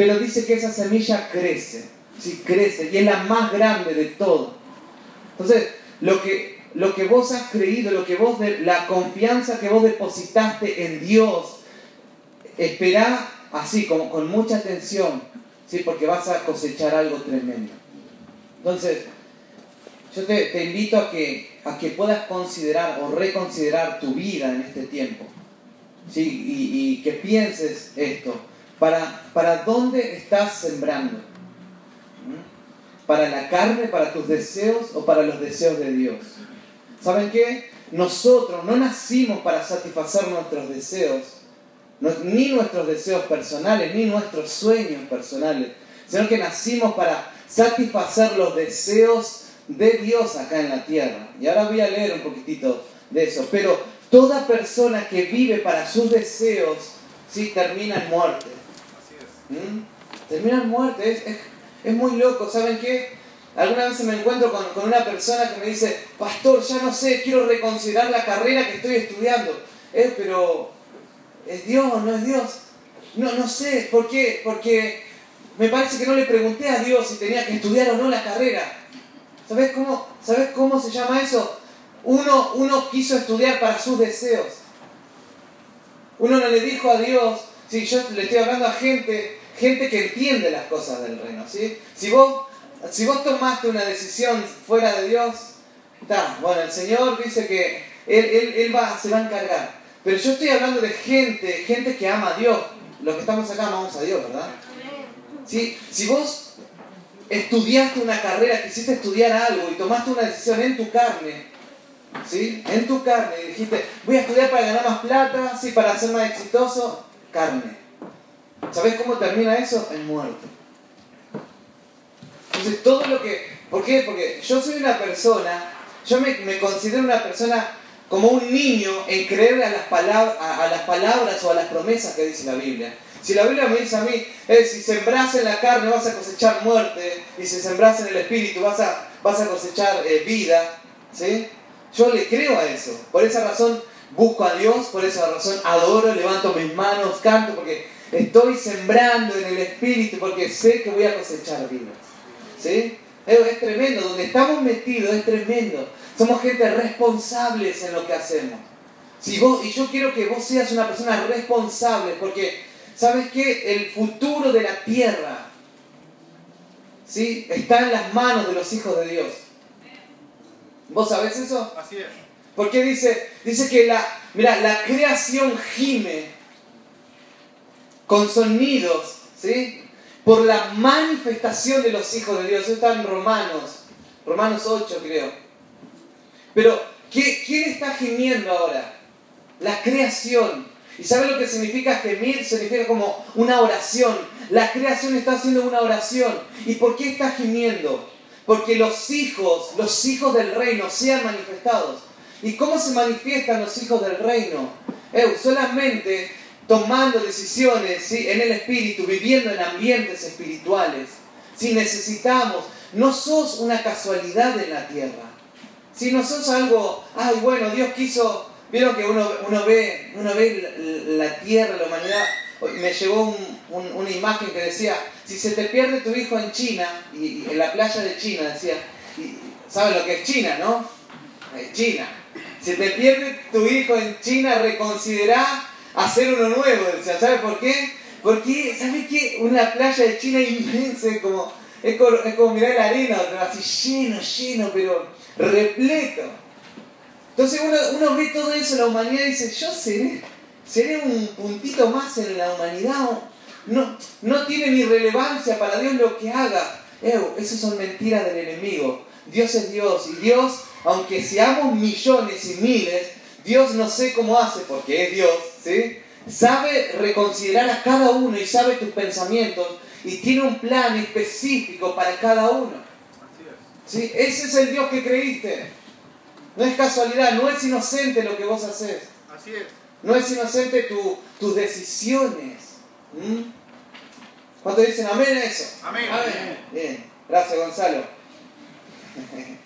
pero dice que esa semilla crece, sí, crece, y es la más grande de todo. Entonces, lo que, lo que vos has creído, lo que vos la confianza que vos depositaste en Dios, esperá así, como con mucha atención, ¿sí? porque vas a cosechar algo tremendo. Entonces, yo te, invito a que, a que puedas considerar o reconsiderar tu vida en este tiempo. ¿sí? Y que pienses esto. ¿Para, ¿Para dónde estás sembrando? ¿Mm? ¿Para la carne, para tus deseos o para los deseos de Dios? ¿Saben qué? Nosotros no nacimos para satisfacer nuestros deseos, ni nuestros deseos personales, ni nuestros sueños personales, sino que nacimos para satisfacer los deseos de Dios acá en la tierra. Y ahora voy a leer un poquitito de eso. Pero toda persona que vive para sus deseos, sí, termina en muerte. ¿Mm? Termina en muerte. Es, es- es muy loco. ¿Saben qué? Alguna vez me encuentro con, con una persona que me dice, pastor, ya no sé, quiero reconsiderar la carrera que estoy estudiando. Eh, pero, ¿es Dios o no es Dios? No, no sé, ¿por qué? Porque me parece que no le pregunté a Dios si tenía que estudiar o no la carrera. ¿Sabes cómo, ¿sabes cómo se llama eso? Uno, uno quiso estudiar para sus deseos. Uno no le dijo a Dios, si yo le estoy hablando a gente, gente que entiende las cosas del reino, ¿sí? Si vos, si vos tomaste una decisión fuera de Dios, está, bueno, el Señor dice que Él, él, él va, se va a encargar. Pero yo estoy hablando de gente, gente que ama a Dios. Los que estamos acá amamos a Dios, ¿verdad? ¿Sí? Si vos estudiaste una carrera, quisiste estudiar algo y tomaste una decisión en tu carne, ¿sí? En tu carne y dijiste, voy a estudiar para ganar más plata, sí, para ser más exitoso, carne. ¿Sabes cómo termina eso? En muerte. Entonces, todo lo que... ¿Por qué? Porque yo soy una persona, yo me, considero una persona como un niño en creer a las, palabras, a las palabras o a las promesas que dice la Biblia. Si la Biblia me dice a mí, eh, si sembras en la carne vas a cosechar muerte, y si sembras en el espíritu vas a, vas a cosechar eh, vida, ¿sí? Yo le creo a eso. Por esa razón busco a Dios, por esa razón adoro, levanto mis manos, canto, porque estoy sembrando en el espíritu, porque sé que voy a cosechar vida. ¿Sí? Es, es tremendo, donde estamos metidos es tremendo. Somos gente responsables en lo que hacemos. Si vos, y yo quiero que vos seas una persona responsable, porque ¿sabes qué? El futuro de la tierra ¿sí? está en las manos de los hijos de Dios. ¿Vos sabés eso? Así es. Porque dice, dice que la, mira, la creación gime con sonidos, ¿sí? Por la manifestación de los hijos de Dios. Eso está en Romanos, Romanos 8 creo. Pero, ¿qué- ¿quién está gimiendo ahora? La creación. ¿Y sabe lo que significa gemir? Significa como una oración. La creación está haciendo una oración. ¿Y por qué está gimiendo? Porque los hijos, los hijos del reino sean manifestados. ¿Y cómo se manifiestan los hijos del reino? Solamente tomando decisiones en el espíritu, viviendo en ambientes espirituales. Si necesitamos, no sos una casualidad en la tierra. Si no sos algo, ay, bueno, Dios quiso, vieron que uno, uno ve, uno ve la, tierra, la humanidad. Me llegó un- un- una imagen que decía, si se te pierde tu hijo en China, y, en la playa de China decía, y, ¿sabes lo que es China, no? Eh, China. Si te pierde tu hijo en China, reconsidera hacer uno nuevo. Decía, ¿sabes por qué? Porque, ¿sabes qué? Una playa de China inmensa, es como, es como, es como mirar la arena, así lleno, lleno, pero repleto. Entonces uno, uno ve todo eso en la humanidad y dice, yo seré, seré un puntito más en la humanidad. No, no tiene ni relevancia para Dios lo que haga. Ew, esas son mentiras del enemigo. Dios es Dios y Dios, aunque seamos millones y miles, Dios no sé cómo hace, porque es Dios, ¿sí? Sabe reconsiderar a cada uno y sabe tus pensamientos y tiene un plan específico para cada uno. ¿Sí? Ese es el Dios que creíste. No es casualidad, no es inocente lo que vos haces. Así es. No es inocente tu- tus decisiones. ¿Mm? ¿Cuántos dicen amén a eso? Amén. Bien, gracias Gonzalo.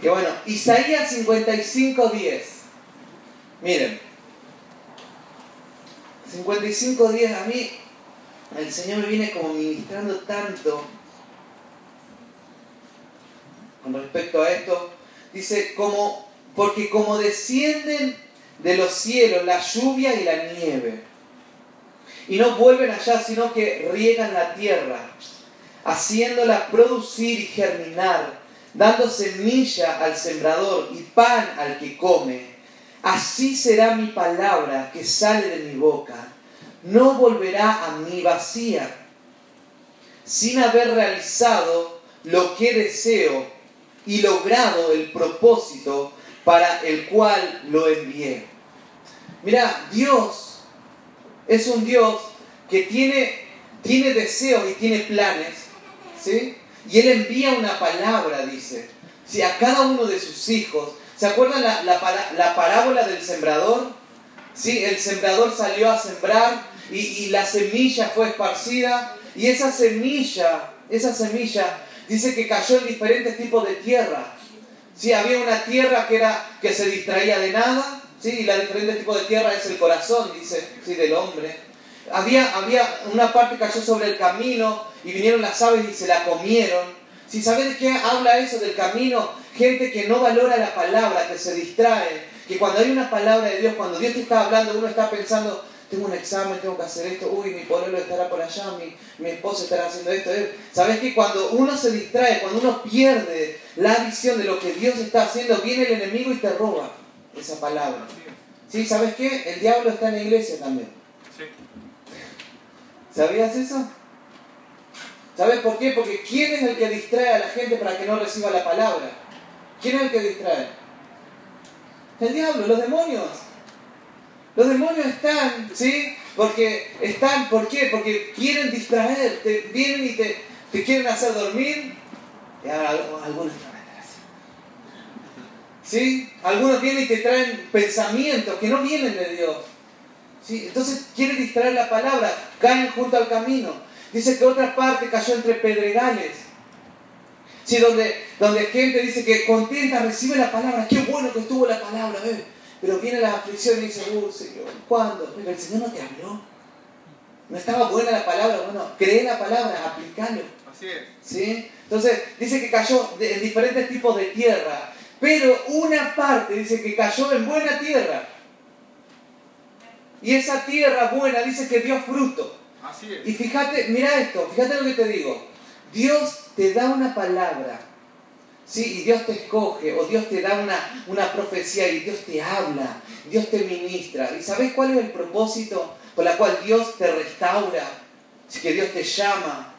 Que bueno, Isaías 55, 10. Miren. 55 días a mí, el Señor viene como ministrando tanto con respecto a esto. Dice, como, porque como descienden de los cielos la lluvia y la nieve, y no vuelven allá, sino que riegan la tierra, haciéndola producir y germinar, dando semilla al sembrador y pan al que come. Así será mi palabra que sale de mi boca. No volverá a mí vacía, sin haber realizado lo que deseo y logrado el propósito para el cual lo envié. Mira, Dios es un Dios que tiene, tiene deseos y tiene planes, ¿sí? Y Él envía una palabra, dice, si a cada uno de sus hijos. ¿Se acuerdan la, la, parábola del sembrador? ¿Sí? El sembrador salió a sembrar y, y la semilla fue esparcida y esa semilla, esa semilla dice que cayó en diferentes tipos de tierra. ¿Sí? Había una tierra que, era, que se distraía de nada, ¿sí? y la diferente tipo de tierra es el corazón, dice, ¿sí? del hombre. Había, había una parte que cayó sobre el camino y vinieron las aves y se la comieron. Si sabes de qué habla eso del camino, gente que no valora la palabra, que se distrae, que cuando hay una palabra de Dios, cuando Dios te está hablando, uno está pensando, tengo un examen, tengo que hacer esto, uy, mi pueblo estará por allá, mi, mi esposo estará haciendo esto. ¿Sabes que cuando uno se distrae, cuando uno pierde la visión de lo que Dios está haciendo, viene el enemigo y te roba esa palabra? ¿Sí? ¿Sabes qué? El diablo está en la iglesia también. ¿Sabías eso? ¿Sabes por qué? Porque ¿quién es el que distrae a la gente para que no reciba la palabra? ¿Quién es el que distrae? El diablo, los demonios. Los demonios están, ¿sí? Porque están, ¿por qué? Porque quieren distraer, te vienen y te, te quieren hacer dormir. Y algunos ¿Sí? Algunos vienen y te traen pensamientos que no vienen de Dios. ¿Sí? Entonces quieren distraer la palabra, caen junto al camino. Dice que otra parte cayó entre pedregales. Sí, donde, donde gente dice que contenta recibe la palabra, qué bueno que estuvo la palabra, pero viene la aflicción y dice, uh, Señor, ¿cuándo? Pero el Señor no te habló. No estaba buena la palabra, bueno, cree la palabra, aplicalo. Así es. ¿Sí? Entonces, dice que cayó en diferentes tipos de tierra, pero una parte dice que cayó en buena tierra. Y esa tierra buena dice que dio fruto. Así es. Y fíjate, mira esto, fíjate lo que te digo. Dios te da una palabra, ¿sí? Y Dios te escoge, o Dios te da una, una profecía y Dios te habla, Dios te ministra. ¿Y sabes cuál es el propósito por el cual Dios te restaura? Sí, que Dios te llama,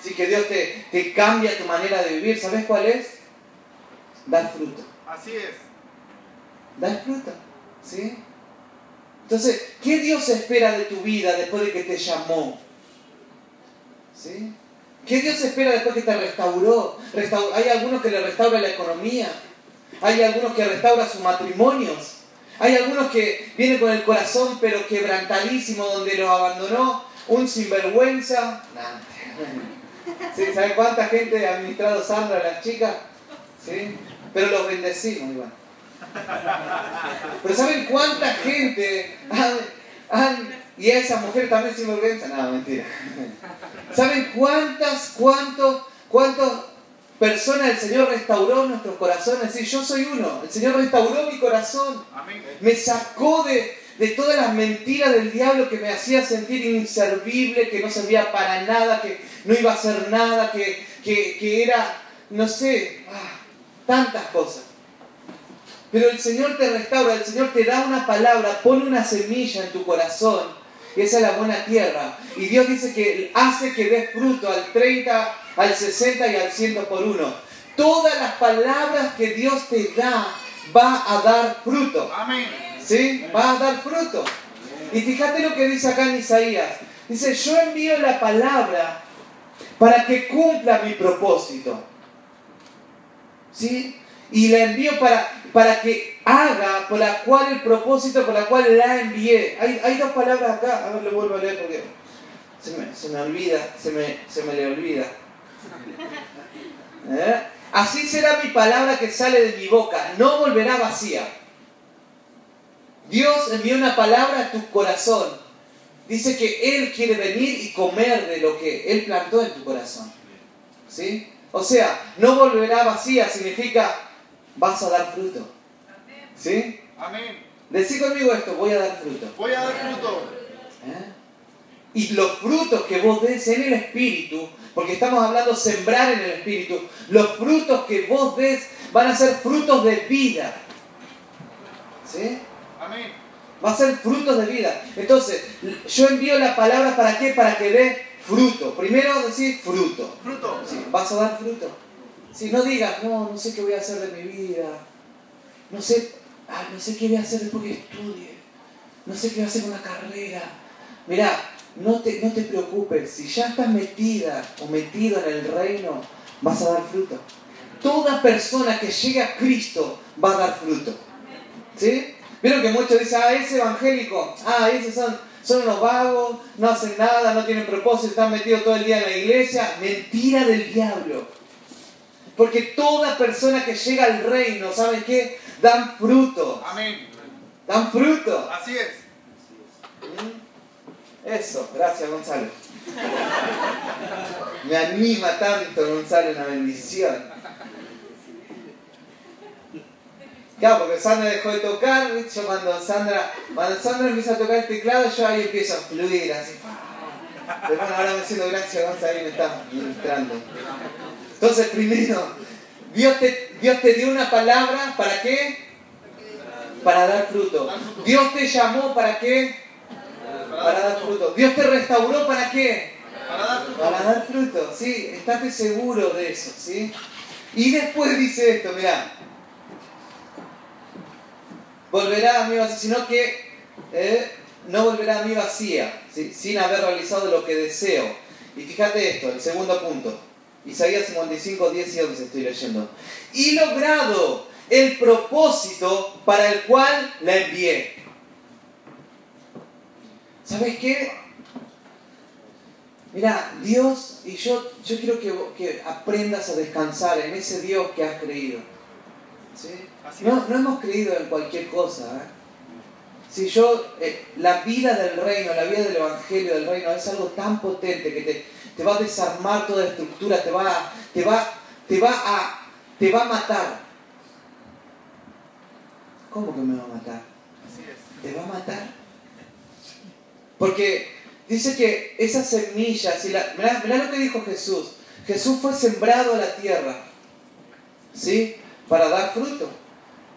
sí, que Dios te, te cambia tu manera de vivir. ¿Sabes cuál es? Dar fruto. Así es. Dar fruto, ¿sí? Entonces, ¿qué Dios espera de tu vida después de que te llamó? ¿Sí? ¿Qué Dios espera después que te restauró? Hay algunos que le restaura la economía. Hay algunos que restaura sus matrimonios. Hay algunos que vienen con el corazón pero quebrantadísimo donde los abandonó un sinvergüenza. ¿Sí? ¿Saben cuánta gente ha administrado Sandra a las chicas? ¿Sí? Pero los bendecimos igual. Pero ¿saben cuánta gente han, y a esa mujer también sinvergüenza? No, mentira. ¿Saben cuántas, cuántos, cuántas personas el Señor restauró nuestros corazones? Sí, yo soy uno. El Señor restauró mi corazón. Me sacó de, de todas las mentiras del diablo que me hacía sentir inservible, que no servía para nada, que no iba a hacer nada, que, que, que era, no sé, ah, tantas cosas. Pero el Señor te restaura, el Señor te da una palabra, pone una semilla en tu corazón esa es la buena tierra. Y Dios dice que hace que dé fruto al 30, al 60 y al 100 por uno. Todas las palabras que Dios te da va a dar fruto. Amén. ¿Sí? Va a dar fruto. Y fíjate lo que dice acá en Isaías. Dice, yo envío la palabra para que cumpla mi propósito. ¿Sí? Y la envío para, para que haga por la cual el propósito por la cual la envié. Hay, hay dos palabras acá, a ver, lo vuelvo a leer porque se me, se me olvida, se me, se me le olvida. ¿Eh? Así será mi palabra que sale de mi boca, no volverá vacía. Dios envió una palabra a tu corazón dice que Él quiere venir y comer de lo que Él plantó en tu corazón. ¿Sí? O sea, no volverá vacía significa vas a dar fruto. ¿Sí? Amén. Decí conmigo esto, voy a dar fruto. Voy a dar fruto. ¿Eh? Y los frutos que vos des en el Espíritu, porque estamos hablando sembrar en el Espíritu, los frutos que vos des van a ser frutos de vida. ¿Sí? Amén. Va a ser frutos de vida. Entonces, yo envío la palabra para qué? Para que dé fruto. Primero decir fruto. Fruto. Sí, vas a dar fruto. Si no digas, no, no sé qué voy a hacer de mi vida. No sé, ah, no sé qué voy a hacer después que estudie. No sé qué voy a hacer una carrera. Mirá, no te, no te preocupes. Si ya estás metida o metido en el reino, vas a dar fruto. Toda persona que llega a Cristo va a dar fruto. ¿Sí? Vieron que muchos dicen, ah, ese evangélico, ah, esos son, son unos vagos, no hacen nada, no tienen propósito, están metidos todo el día en la iglesia. Mentira del diablo. Porque toda persona que llega al reino, ¿saben qué? Dan fruto. Amén. Dan fruto. Así es. ¿Mm? Eso, gracias Gonzalo. Me anima tanto Gonzalo, una bendición. Claro, porque Sandra dejó de tocar, yo cuando Sandra, cuando Sandra empieza a tocar el teclado, yo ahí empiezo a fluir, así. Pero bueno, ahora me siento gracias, Gonzalo, ahí me está ministrando. Entonces, primero, Dios te, Dios te dio una palabra, ¿para qué? Para dar fruto. Dios te llamó, ¿para qué? Para dar fruto. Dios te restauró, ¿para qué? Para dar fruto. Sí, estate seguro de eso, ¿sí? Y después dice esto, mirá. Volverá a vacía, sino que eh, no volverá a mí vacía, ¿sí? sin haber realizado lo que deseo. Y fíjate esto, el segundo punto. Isaías 55, 10 y 11 estoy leyendo. Y logrado el propósito para el cual la envié. ¿Sabes qué? Mira, Dios, y yo, yo quiero que, que aprendas a descansar en ese Dios que has creído. ¿Sí? No, no hemos creído en cualquier cosa. ¿eh? Si yo, eh, la vida del reino, la vida del evangelio del reino es algo tan potente que te, te va a desarmar toda estructura, te va, a- te va, te va a, te va a matar. ¿Cómo que me va a matar? Así es. Te va a matar. Porque dice que esa semilla, si la, mirá, mirá lo que dijo Jesús. Jesús fue sembrado a la tierra, ¿sí? Para dar fruto.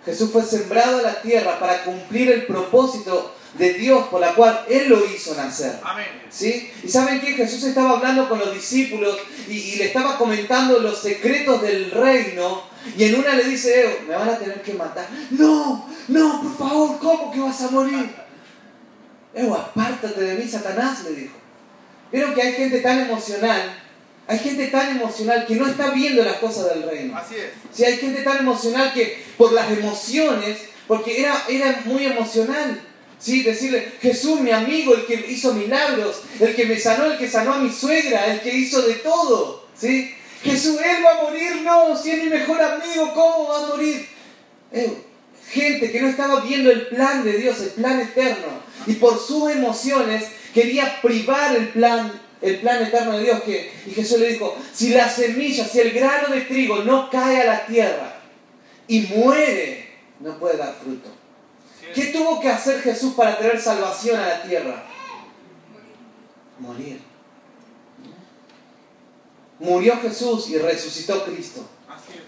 Jesús fue sembrado a la tierra para cumplir el propósito de Dios por la cual Él lo hizo nacer. Amén. ¿Sí? Y saben qué? Jesús estaba hablando con los discípulos y, y le estaba comentando los secretos del reino. Y en una le dice, "Eh, me van a tener que matar. No, no, por favor, ¿cómo que vas a morir? Evo, apártate de mí, Satanás, le dijo. Vieron que hay gente tan emocional, hay gente tan emocional que no está viendo las cosas del reino. Así es. Si hay gente tan emocional que por las emociones, porque era, era muy emocional, ¿sí? decirle, Jesús, mi amigo, el que hizo milagros, el que me sanó, el que sanó a mi suegra, el que hizo de todo, ¿sí? Jesús, él va a morir, no, si es mi mejor amigo, ¿cómo va a morir? Eh, gente que no estaba viendo el plan de Dios, el plan eterno, y por sus emociones quería privar el plan, el plan eterno de Dios. Que, y Jesús le dijo, si la semilla, si el grano de trigo no cae a la tierra y muere, no puede dar fruto. ¿Qué tuvo que hacer Jesús para traer salvación a la tierra? Morir. Murió Jesús y resucitó Cristo. Así es.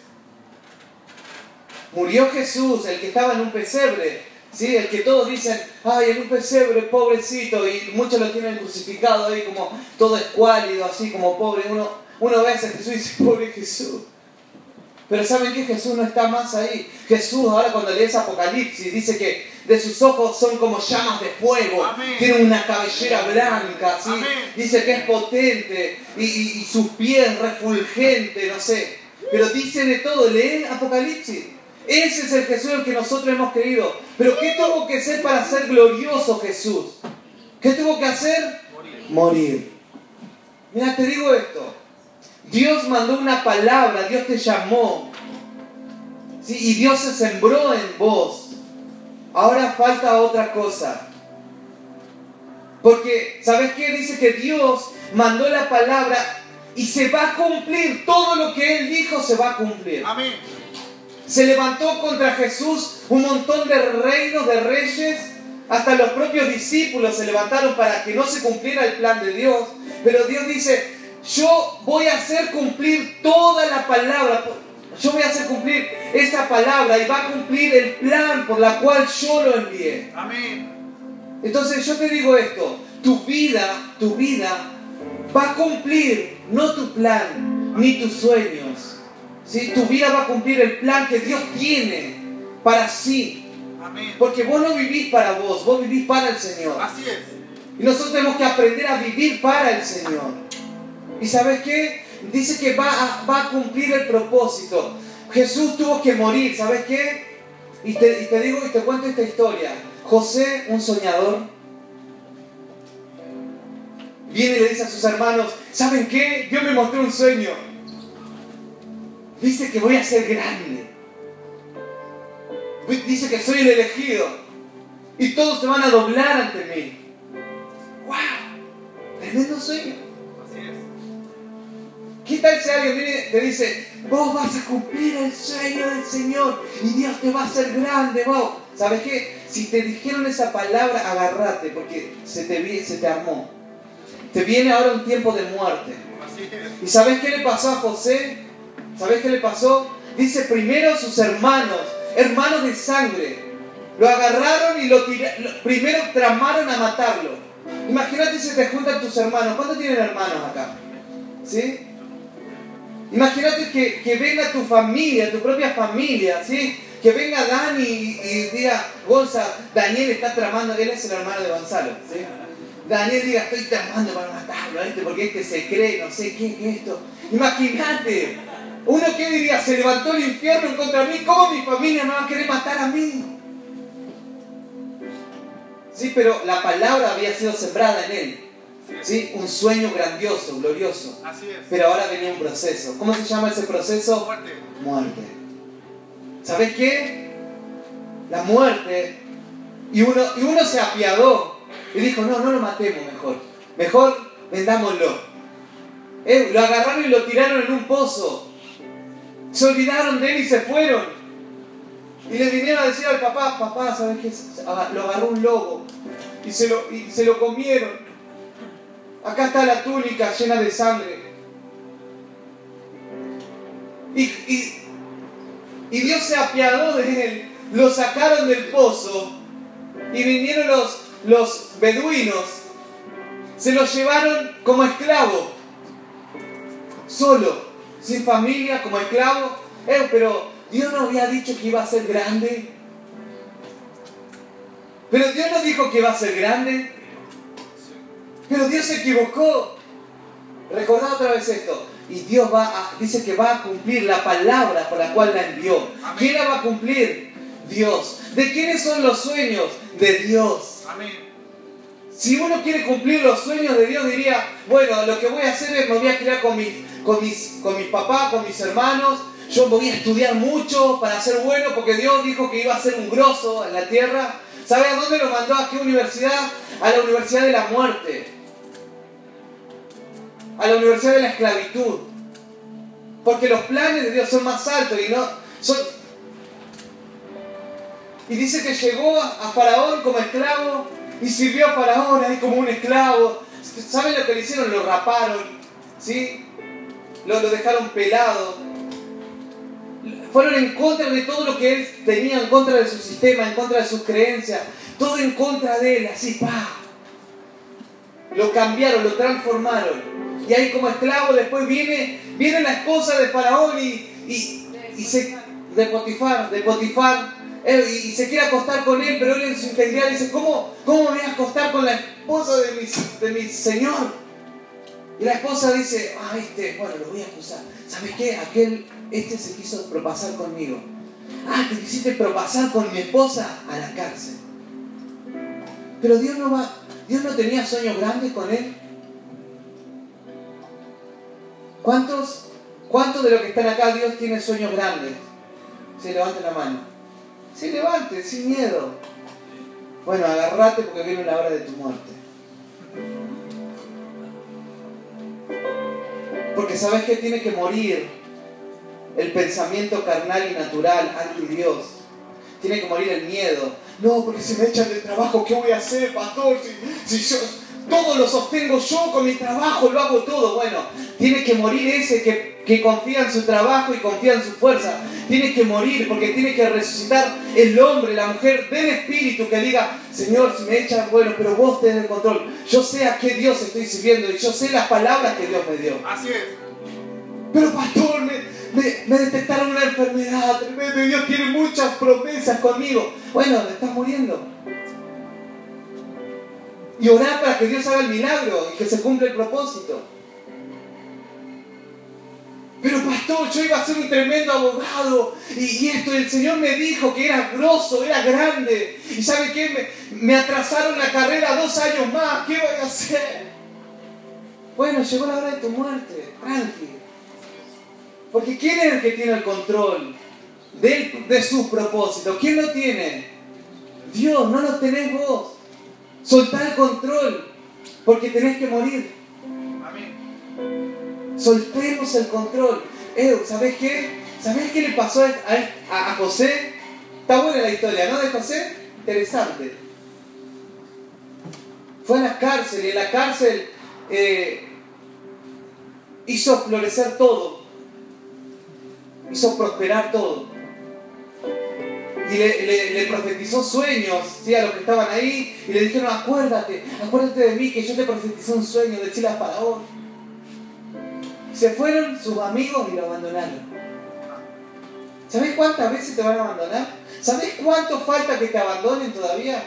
Murió Jesús, el que estaba en un pesebre, ¿sí? el que todos dicen, ay, en un pesebre, pobrecito, y muchos lo tienen crucificado ahí como todo escuálido, así como pobre. Uno, uno ve a Jesús y dice, pobre Jesús. Pero ¿saben qué? Jesús no está más ahí. Jesús, ahora cuando lees Apocalipsis, dice que de sus ojos son como llamas de fuego. Amén. Tiene una cabellera blanca, ¿sí? Dice que es potente y, y- y sus pies refulgentes, no sé. Pero dice de todo, leen Apocalipsis. Ese es el Jesús en el que nosotros hemos creído. Pero ¿qué tuvo que hacer para ser glorioso Jesús? ¿Qué tuvo que hacer? Morir. Morir. Mira, te digo esto. Dios mandó una palabra, Dios te llamó. ¿sí? Y Dios se sembró en vos. Ahora falta otra cosa. Porque, ¿sabes qué? Dice que Dios mandó la palabra y se va a cumplir. Todo lo que Él dijo se va a cumplir. Amén. Se levantó contra Jesús un montón de reinos, de reyes. Hasta los propios discípulos se levantaron para que no se cumpliera el plan de Dios. Pero Dios dice, yo voy a hacer cumplir toda la palabra. Yo voy a hacer cumplir esta palabra y va a cumplir el plan por la cual yo lo envié. Amén. Entonces yo te digo esto, tu vida, tu vida va a cumplir no tu plan ni tus sueños. ¿Sí? Tu vida va a cumplir el plan que Dios tiene para sí. Amén. Porque vos no vivís para vos, vos vivís para el Señor. Así es. Y nosotros tenemos que aprender a vivir para el Señor. ¿Y sabes qué? Dice que va a, va a cumplir el propósito. Jesús tuvo que morir, ¿sabes qué? Y te, y te digo y te cuento esta historia. José, un soñador, viene y le dice a sus hermanos, ¿saben qué? Dios me mostró un sueño. Dice que voy a ser grande. Dice que soy el elegido. Y todos se van a doblar ante mí. ¡Wow! Tremendo sueño. Así es. ¿Qué tal si alguien viene y te dice, vos vas a cumplir el sueño del Señor y Dios te va a hacer grande, vos? ¿Sabes qué? Si te dijeron esa palabra, agárrate porque se te, se te armó. Te viene ahora un tiempo de muerte. Así es. ¿Y sabes qué le pasó a José? ¿Sabes qué le pasó? Dice primero sus hermanos, hermanos de sangre, lo agarraron y lo tira- lo- primero tramaron a matarlo. Imagínate si te juntan tus hermanos. ¿Cuántos tienen hermanos acá? ¿Sí? Imagínate que, que venga tu familia, tu propia familia, ¿sí? Que venga Dani y, diga, Gonza, Daniel está tramando, él es el hermano de Gonzalo. Daniel diga, estoy tramando para matarlo, ¿viste? Porque este se cree, no sé qué es esto. Imagínate, uno que diría, se levantó el infierno en contra mí, ¿cómo mi familia me va a querer matar a mí? Sí, pero la palabra había sido sembrada en él, ¿sí? Un sueño grandioso, glorioso. Así es. Pero ahora venía un proceso. ¿Cómo se llama ese proceso? Fuerte. Muerte. ¿Sabes qué? La muerte. Y uno, y uno se apiadó y dijo, no, no lo matemos mejor. Mejor vendámoslo. Eh, lo agarraron y lo tiraron en un pozo. Se olvidaron de él y se fueron. Y le vinieron a decir al papá, papá, ¿sabes qué? Lo agarró un lobo y se lo, y se lo comieron. Acá está la túnica llena de sangre. Y, y- y Dios se apiadó de él. Lo sacaron del pozo. Y vinieron los, los beduinos. Se lo llevaron como esclavo. Solo. Sin familia, como esclavo. Eh, pero Dios no había dicho que iba a ser grande. Pero Dios no dijo que iba a ser grande. Pero Dios se equivocó. Recordad otra vez esto. Y Dios va a- dice que va a cumplir la palabra por la cual la envió. Amén. ¿Quién la va a cumplir? Dios. ¿De quiénes son los sueños? De Dios. Amén. Si uno quiere cumplir los sueños de Dios, diría, bueno, lo que voy a hacer es me voy a criar con mis, con mis, con mis papás, con mis hermanos. Yo voy a estudiar mucho para ser bueno, porque Dios dijo que iba a ser un grosso en la tierra. ¿Sabe a dónde lo mandó? ¿A qué universidad? A la Universidad de la Muerte. A la Universidad de la Esclavitud. Porque los planes de Dios son más altos y no son. Y dice que llegó a a Faraón como esclavo y sirvió a Faraón ahí como un esclavo. ¿Saben lo que le hicieron? Lo raparon, ¿sí? Lo, lo dejaron pelado. Fueron en contra de todo lo que él tenía, en contra de su sistema, en contra de sus creencias. Todo en contra de él, así, pa. Lo cambiaron, lo transformaron. Y ahí como esclavo después viene, viene la esposa de Faraón y, y, y se, de Potifar, de Potifar, y, y se quiere acostar con él, pero él en su integridad dice, ¿cómo, cómo me voy a acostar con la esposa de mi, de mi señor? Y la esposa dice, ah, este, bueno, lo voy a acusar. ¿Sabes qué? Aquel, este se quiso propasar conmigo. Ah, te quisiste propasar con mi esposa a la cárcel. Pero Dios no va, Dios no tenía sueños grandes con él. ¿Cuántos, cuántos de los que están acá Dios tiene sueños grandes? Se levante la mano. Se levante sin miedo. Bueno, agarrate porque viene la hora de tu muerte. Porque sabes que tiene que morir el pensamiento carnal y natural ante Dios. Tiene que morir el miedo. No, porque si me echan del trabajo, ¿qué voy a hacer, pastor? Si, si yo todo lo sostengo yo con mi trabajo, lo hago todo. Bueno, tiene que morir ese que, que confía en su trabajo y confía en su fuerza. Tiene que morir porque tiene que resucitar el hombre, la mujer del espíritu que diga, Señor, si me echan, bueno, pero vos tenés el control. Yo sé a qué Dios estoy sirviendo y yo sé las palabras que Dios me dio. Así es. Pero pastor, me, me, me detectaron una enfermedad tremenda Dios tiene muchas promesas conmigo. Bueno, estás muriendo. Y orar para que Dios haga el milagro y que se cumpla el propósito. Pero pastor, yo iba a ser un tremendo abogado y, y esto, el Señor me dijo que era grosso, era grande. Y ¿sabe qué? Me, me atrasaron la carrera dos años más. ¿Qué voy a hacer? Bueno, llegó la hora de tu muerte. Tranqui. Porque ¿quién es el que tiene el control de, de sus propósitos? ¿Quién lo tiene? Dios, no lo tenés vos. Soltá el control, porque tenés que morir. Amén. Soltemos el control. Eh, ¿Sabés qué? ¿Sabés qué le pasó a, a- a José? Está buena la historia, ¿no? De José. Interesante. Fue a la cárcel y en la cárcel eh, hizo florecer todo. Hizo prosperar todo. Y le, le- profetizó sueños ¿sí? a los que estaban ahí y le dijeron, acuérdate, acuérdate de mí que yo te profetizé un sueño, decirle a Faraón. Se fueron sus amigos y lo abandonaron. ¿Sabes cuántas veces te van a abandonar? ¿Sabes cuánto falta que te abandonen todavía?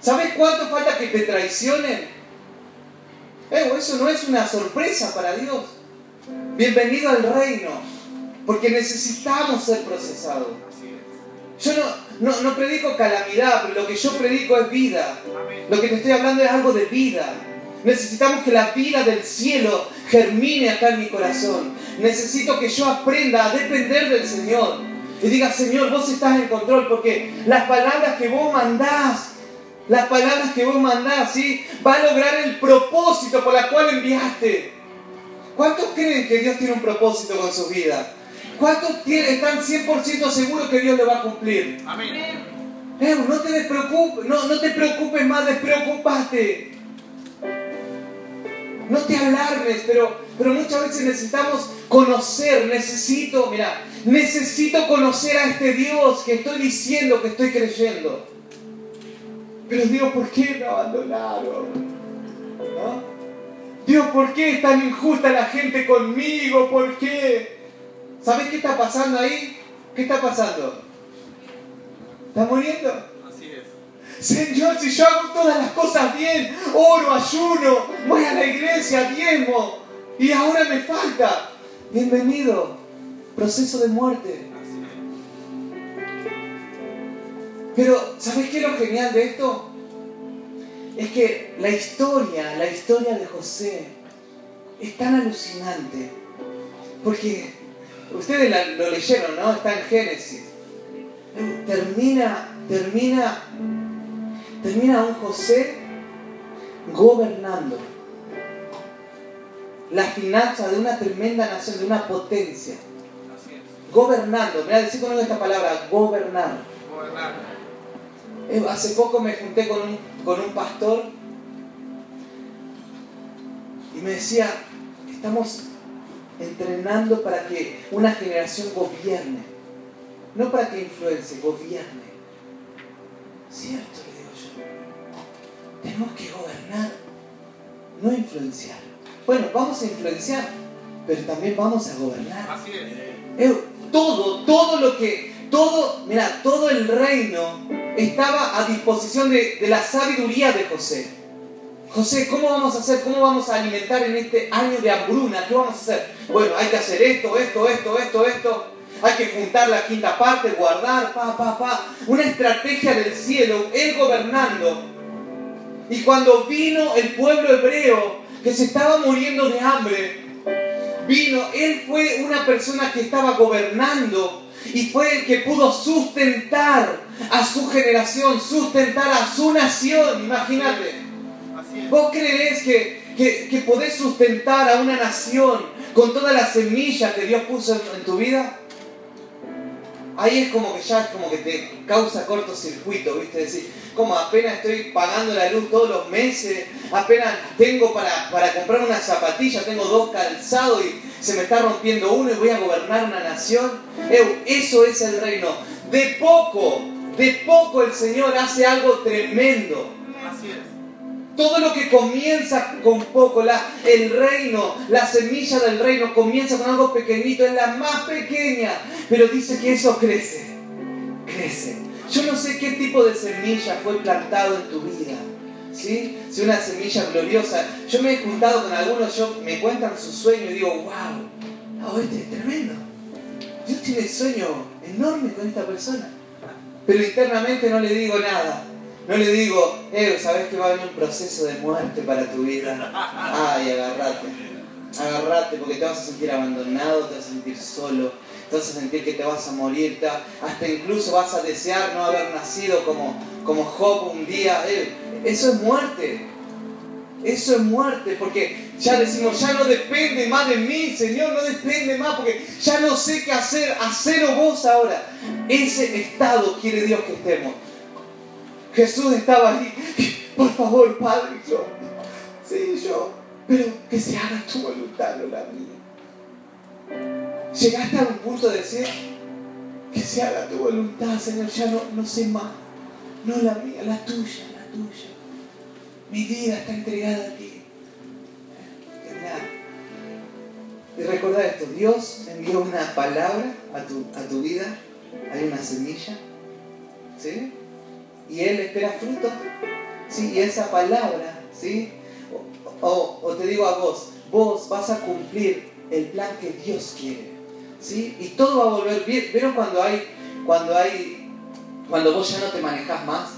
¿Sabes cuánto falta que te traicionen? Eh, eso no es una sorpresa para Dios. Bienvenido al reino, porque necesitamos ser procesados. Yo no, no, no predico calamidad, pero lo que yo predico es vida. Lo que te estoy hablando es algo de vida. Necesitamos que la vida del cielo germine acá en mi corazón. Necesito que yo aprenda a depender del Señor. Y diga, Señor, vos estás en control porque las palabras que vos mandás, las palabras que vos mandás, ¿sí? Va a lograr el propósito por la cual enviaste. ¿Cuántos creen que Dios tiene un propósito con su vida? ¿Cuántos tienen- están 100% seguros que Dios lo va a cumplir? Amén. No te despreocupes, no, no te preocupes más, despreocupate. No te alarmes, pero, pero muchas veces necesitamos conocer, necesito, mira, necesito conocer a este Dios que estoy diciendo que estoy creyendo. Pero Dios, ¿por qué me abandonaron? ¿No? Dios, ¿por qué es tan injusta la gente conmigo? ¿Por qué? ¿Sabes qué está pasando ahí? ¿Qué está pasando? ¿Está muriendo? Así es. Señor, si yo hago todas las cosas bien, oro, ayuno, voy a la iglesia, diezmo, y ahora me falta. Bienvenido, proceso de muerte. Así es. Pero, ¿sabes qué es lo genial de esto? Es que la historia, la historia de José, es tan alucinante. Porque ustedes la- lo leyeron, ¿no? Está en Génesis. Termina, termina, termina un José gobernando la finanza de una tremenda nación, de una potencia. Gobernando, mira, decir conmigo esta palabra, gobernar. Gobernar. Eh, Hace poco me junté con un, con un pastor y me decía, estamos entrenando para que una generación gobierne, no para que influencie, gobierne. Cierto, le digo yo. Tenemos que gobernar, no influenciar. Bueno, vamos a influenciar, pero también vamos a gobernar. Así es. Todo, todo lo que, todo, mira, todo el reino estaba a disposición de, de la sabiduría de José. José, ¿cómo vamos a hacer? ¿Cómo vamos a alimentar en este año de hambruna? ¿Qué vamos a hacer? Bueno, hay que hacer esto, esto, esto, esto, esto. Hay que juntar la quinta parte, guardar, pa, pa, pa. Una estrategia del cielo, él gobernando. Y cuando vino el pueblo hebreo que se estaba muriendo de hambre, vino, él fue una persona que estaba gobernando y fue el que pudo sustentar a su generación, sustentar a su nación, imagínate. ¿Vos creés que, que, que podés sustentar a una nación con toda la semilla que Dios puso en, tu vida? Ahí es como que ya es como que te causa cortocircuito, ¿viste? Decir, como apenas estoy pagando la luz todos los meses, apenas tengo para, para comprar una zapatilla, tengo dos calzados y se me está rompiendo uno y voy a gobernar una nación. Eso es el reino. De poco, de poco el Señor hace algo tremendo. Así es. Todo lo que comienza con poco, la, el reino, la semilla del reino comienza con algo pequeñito, es la más pequeña, pero dice que eso crece, crece. Yo no sé qué tipo de semilla fue plantado en tu vida, ¿sí? Si una semilla gloriosa. Yo me he juntado con algunos, yo, me cuentan su sueño y digo, wow, oh, este es tremendo. Dios tiene sueño enorme con esta persona. Pero internamente no le digo nada. No le digo, eh, ¿sabes que va a haber un proceso de muerte para tu vida? Ay, agarrate. Agarrate porque te vas a sentir abandonado, te vas a sentir solo, te vas a sentir que te vas a morir, hasta incluso vas a desear no haber nacido como, como Job un día. Eh, eso es muerte. Eso es muerte, porque ya decimos, ya no depende más de mí, Señor, no depende más, porque ya no sé qué hacer, hacelo vos ahora. Ese estado quiere Dios que estemos. Jesús estaba ahí, por favor, Padre, yo, sí, yo, pero que se haga tu voluntad, no la mía. Llegaste a un punto de decir, que se haga tu voluntad, Señor, ya no, no sé más, no la mía, la tuya, la tuya. Mi vida está entregada a ti. Y recordar esto, Dios envió una palabra a tu, a tu vida, hay una semilla, ¿sí? Y Él espera fruto, ¿sí? Y esa palabra, ¿sí? O te digo a vos, vos vas a cumplir el plan que Dios quiere, ¿sí? Y todo va a volver bien. ¿Vieron cuando hay, cuando hay, cuando vos ya no te manejás más?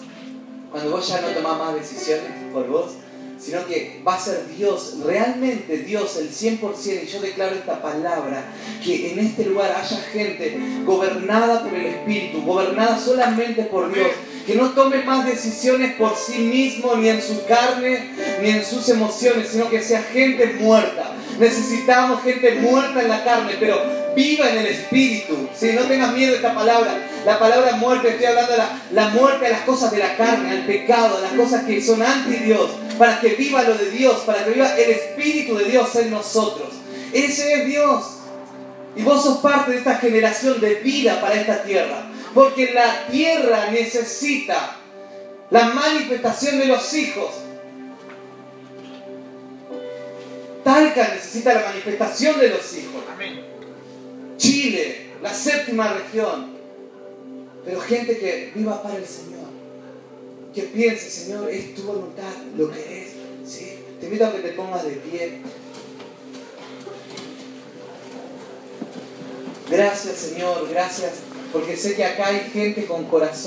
Cuando vos ya no tomás más decisiones por vos, sino que va a ser Dios, realmente Dios, el 100%, y yo declaro esta palabra, que en este lugar haya gente gobernada por el Espíritu, gobernada solamente por Dios, que no tome más decisiones por sí mismo, ni en su carne, ni en sus emociones, sino que sea gente muerta. Necesitamos gente muerta en la carne, pero viva en el Espíritu. Si no tengas miedo de esta palabra, la palabra muerte, estoy hablando de la, la muerte a las cosas de la carne, al pecado, a las cosas que son anti Dios, para que viva lo de Dios, para que viva el Espíritu de Dios en nosotros. Ese es Dios. Y vos sos parte de esta generación de vida para esta tierra. Porque la tierra necesita la manifestación de los hijos. Talca necesita la manifestación de los hijos. Amén. Chile, la séptima región. Pero gente que viva para el Señor. Que piense, Señor, es tu voluntad, lo que es. ¿sí? Te invito a que te pongas de pie. Gracias, Señor, gracias. Porque sé que acá hay gente con corazón.